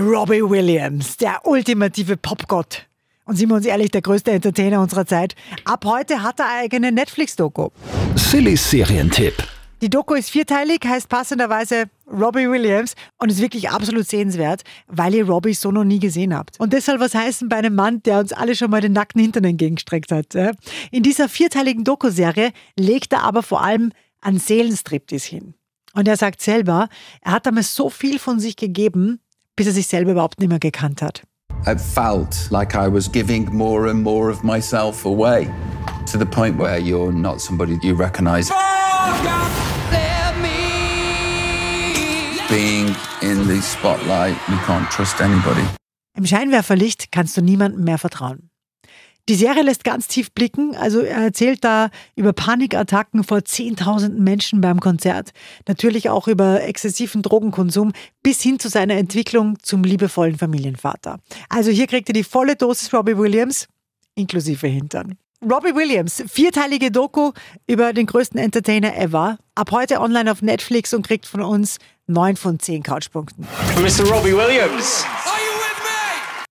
Robbie Williams, der ultimative Popgott. Und sind wir uns ehrlich, der größte Entertainer unserer Zeit. Ab heute hat er eigene Netflix-Doku. Sillys Serientipp. Die Doku ist vierteilig, heißt passenderweise Robbie Williams und ist wirklich absolut sehenswert, weil ihr Robbie so noch nie gesehen habt. Und soll was heißen bei einem Mann, der uns alle schon mal den nackten Hintern entgegengestreckt hat. In dieser vierteiligen Doku-Serie legt er aber vor allem an Seelenstriptease hin. Und er sagt selber, er hat damals so viel von sich gegeben, bis er sich selber überhaupt nicht mehr gekannt hat. I felt like I was giving more and more of myself away to the point where you're not somebody you recognize. Being in the spotlight, you can't trust anybody. Im Scheinwerferlicht kannst du niemandem mehr vertrauen. Die Serie lässt ganz tief blicken. Also er erzählt da über Panikattacken vor Zehntausenden Menschen beim Konzert. Natürlich auch über exzessiven Drogenkonsum bis hin zu seiner Entwicklung zum liebevollen Familienvater. Also hier kriegt ihr die volle Dosis Robbie Williams inklusive Hintern. Robbie Williams, vierteilige Doku über den größten Entertainer ever. Ab heute online auf Netflix und kriegt von uns neun von zehn Couchpunkten. Mr. Robbie Williams.